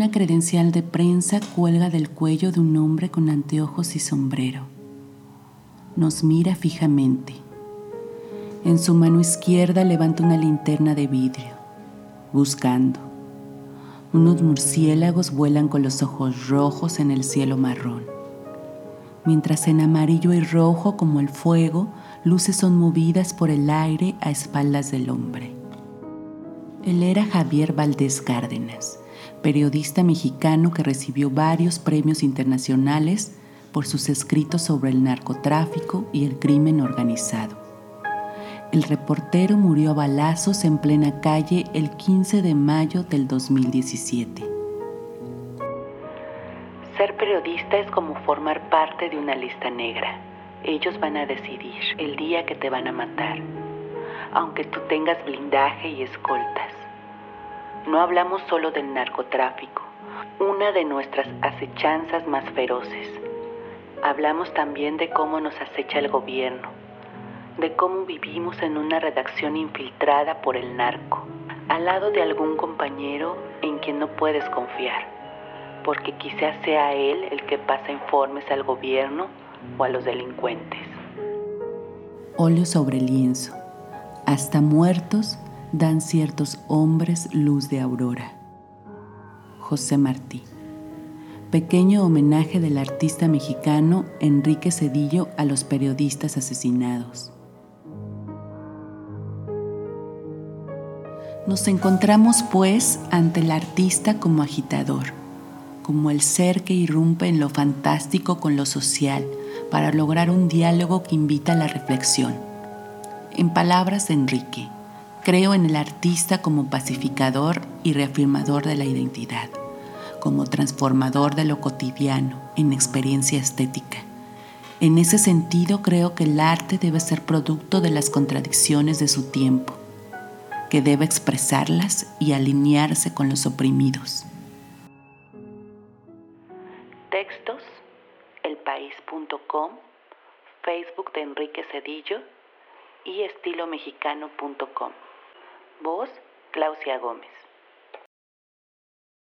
Una credencial de prensa cuelga del cuello de un hombre con anteojos y sombrero. Nos mira fijamente. En su mano izquierda levanta una linterna de vidrio, buscando. Unos murciélagos vuelan con los ojos rojos en el cielo marrón, mientras en amarillo y rojo como el fuego, luces son movidas por el aire a espaldas del hombre. Él era Javier Valdés Cárdenas, periodista mexicano que recibió varios premios internacionales por sus escritos sobre el narcotráfico y el crimen organizado. El reportero murió a balazos en plena calle el 15 de mayo del 2017. Ser periodista es como formar parte de una lista negra. Ellos van a decidir el día que te van a matar, aunque tú tengas blindaje y escoltas. No hablamos solo del narcotráfico, una de nuestras acechanzas más feroces. Hablamos también de cómo nos acecha el gobierno, de cómo vivimos en una redacción infiltrada por el narco, al lado de algún compañero en quien no puedes confiar, porque quizás sea él el que pasa informes al gobierno o a los delincuentes. Óleo sobre lienzo. Hasta muertos dan ciertos hombres luz de aurora. José Martí. Pequeño homenaje del artista mexicano Enrique Cedillo a los periodistas asesinados. Nos encontramos pues ante el artista como agitador, como el ser que irrumpe en lo fantástico con lo social para lograr un diálogo que invita a la reflexión. En palabras de Enrique, creo en el artista como pacificador y reafirmador de la identidad, como transformador de lo cotidiano en experiencia estética. En ese sentido creo que el arte debe ser producto de las contradicciones de su tiempo que debe expresarlas y alinearse con los oprimidos. Textos, elpaís.com, Facebook de Enrique Cedillo y estilomexicano.com. Voz, Claudia Gómez.